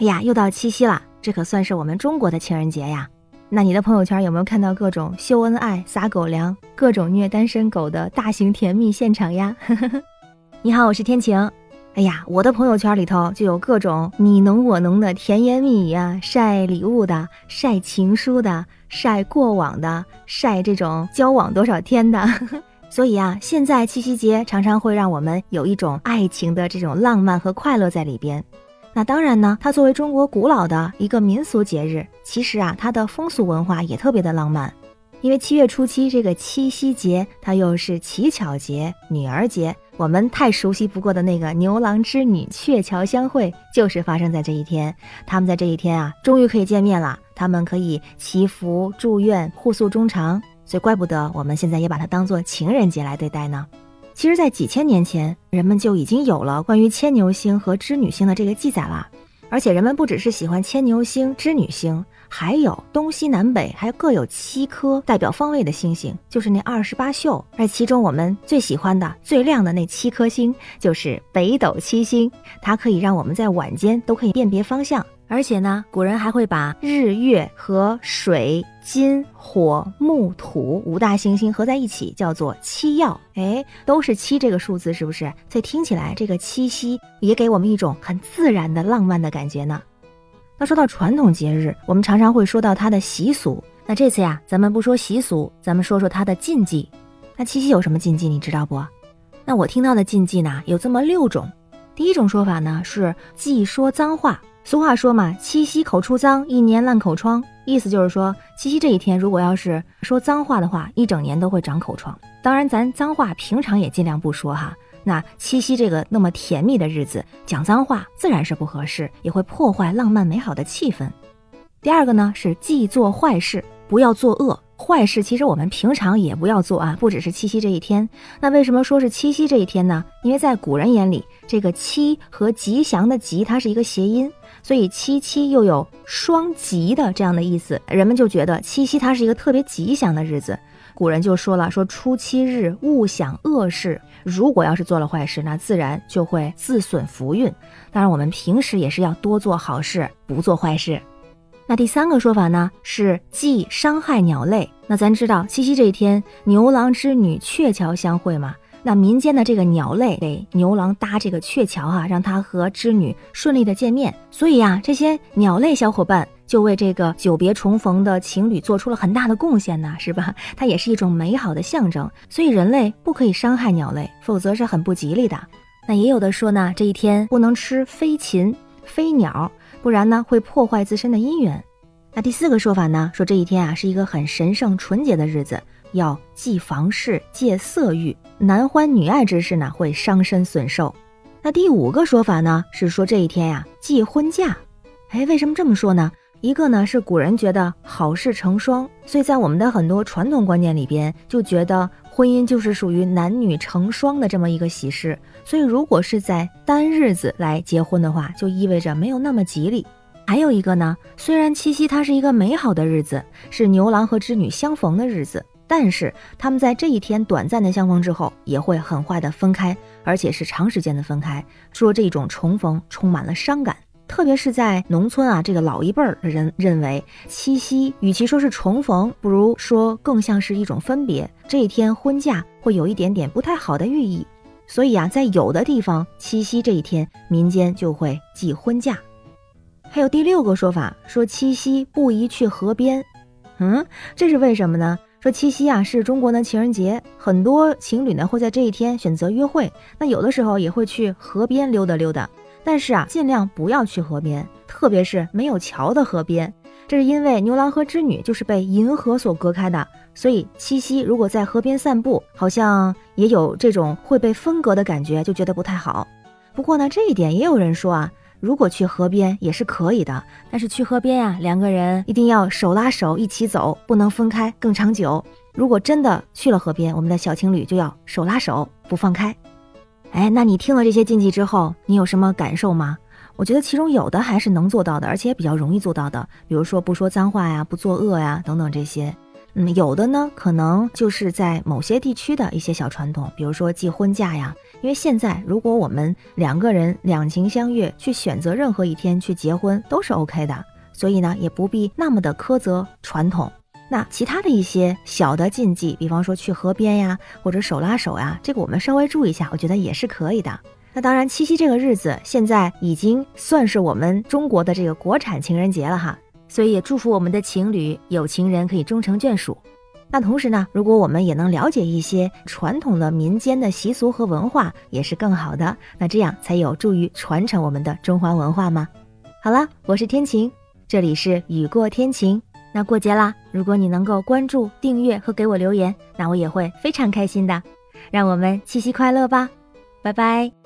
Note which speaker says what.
Speaker 1: 哎呀，又到七夕了，这可算是我们中国的情人节呀。那你的朋友圈有没有看到各种秀恩爱、撒狗粮、各种虐单身狗的大型甜蜜现场呀？你好，我是天晴。哎呀，我的朋友圈里头就有各种你侬我侬的甜言蜜语啊，晒礼物的，晒情书的，晒过往的，晒这种交往多少天的。所以啊，现在七夕节常常会让我们有一种爱情的这种浪漫和快乐在里边。那当然呢，它作为中国古老的一个民俗节日，其实啊，它的风俗文化也特别的浪漫。因为七月初七这个七夕节，它又是乞巧节、女儿节，我们太熟悉不过的那个牛郎织女鹊桥相会，就是发生在这一天。他们在这一天啊，终于可以见面了，他们可以祈福、祝愿、互诉衷肠，所以怪不得我们现在也把它当做情人节来对待呢。其实，在几千年前，人们就已经有了关于牵牛星和织女星的这个记载了。而且，人们不只是喜欢牵牛星、织女星，还有东西南北，还各有七颗代表方位的星星，就是那二十八宿。而其中，我们最喜欢的、最亮的那七颗星，就是北斗七星，它可以让我们在晚间都可以辨别方向。而且呢，古人还会把日月和水、金、火、木、土五大行星合在一起，叫做七曜。哎，都是七这个数字，是不是？所以听起来这个七夕也给我们一种很自然的浪漫的感觉呢。那说到传统节日，我们常常会说到它的习俗。那这次呀，咱们不说习俗，咱们说说它的禁忌。那七夕有什么禁忌，你知道不？那我听到的禁忌呢，有这么六种。第一种说法呢，是忌说脏话。俗话说嘛，七夕口出脏，一年烂口疮。意思就是说，七夕这一天，如果要是说脏话的话，一整年都会长口疮。当然，咱脏话平常也尽量不说哈。那七夕这个那么甜蜜的日子，讲脏话自然是不合适，也会破坏浪漫美好的气氛。第二个呢，是忌做坏事，不要作恶。坏事其实我们平常也不要做啊，不只是七夕这一天。那为什么说是七夕这一天呢？因为在古人眼里，这个七和吉祥的吉，它是一个谐音，所以七七又有双吉的这样的意思，人们就觉得七夕它是一个特别吉祥的日子。古人就说了，说初七日勿想恶事，如果要是做了坏事，那自然就会自损福运。当然，我们平时也是要多做好事，不做坏事。那第三个说法呢，是忌伤害鸟类。那咱知道七夕这一天，牛郎织女鹊桥相会嘛。那民间的这个鸟类给牛郎搭这个鹊桥哈，让他和织女顺利的见面。所以呀，这些鸟类小伙伴就为这个久别重逢的情侣做出了很大的贡献呢，是吧？它也是一种美好的象征。所以人类不可以伤害鸟类，否则是很不吉利的。那也有的说呢，这一天不能吃飞禽、飞鸟。不然呢，会破坏自身的姻缘。那第四个说法呢，说这一天啊是一个很神圣纯洁的日子，要忌房事、戒色欲，男欢女爱之事呢会伤身损寿。那第五个说法呢，是说这一天呀忌婚嫁。哎，为什么这么说呢？一个呢是古人觉得好事成双，所以在我们的很多传统观念里边，就觉得婚姻就是属于男女成双的这么一个喜事。所以如果是在单日子来结婚的话，就意味着没有那么吉利。还有一个呢，虽然七夕它是一个美好的日子，是牛郎和织女相逢的日子，但是他们在这一天短暂的相逢之后，也会很快的分开，而且是长时间的分开。说这种重逢充满了伤感。特别是在农村啊，这个老一辈儿的人认为，七夕与其说是重逢，不如说更像是一种分别。这一天婚嫁会有一点点不太好的寓意，所以啊，在有的地方，七夕这一天民间就会忌婚嫁。还有第六个说法，说七夕不宜去河边。嗯，这是为什么呢？说七夕啊是中国的情人节，很多情侣呢会在这一天选择约会，那有的时候也会去河边溜达溜达。但是啊，尽量不要去河边，特别是没有桥的河边。这是因为牛郎和织女就是被银河所隔开的，所以七夕如果在河边散步，好像也有这种会被分隔的感觉，就觉得不太好。不过呢，这一点也有人说啊，如果去河边也是可以的，但是去河边呀，两个人一定要手拉手一起走，不能分开更长久。如果真的去了河边，我们的小情侣就要手拉手不放开。哎，那你听了这些禁忌之后，你有什么感受吗？我觉得其中有的还是能做到的，而且也比较容易做到的，比如说不说脏话呀，不作恶呀，等等这些。嗯，有的呢，可能就是在某些地区的一些小传统，比如说忌婚嫁呀，因为现在如果我们两个人两情相悦，去选择任何一天去结婚都是 OK 的，所以呢，也不必那么的苛责传统。那其他的一些小的禁忌，比方说去河边呀，或者手拉手呀，这个我们稍微注意一下，我觉得也是可以的。那当然，七夕这个日子现在已经算是我们中国的这个国产情人节了哈，所以也祝福我们的情侣有情人可以终成眷属。那同时呢，如果我们也能了解一些传统的民间的习俗和文化，也是更好的。那这样才有助于传承我们的中华文化吗？好了，我是天晴，这里是雨过天晴。那过节啦，如果你能够关注、订阅和给我留言，那我也会非常开心的。让我们七夕快乐吧，拜拜。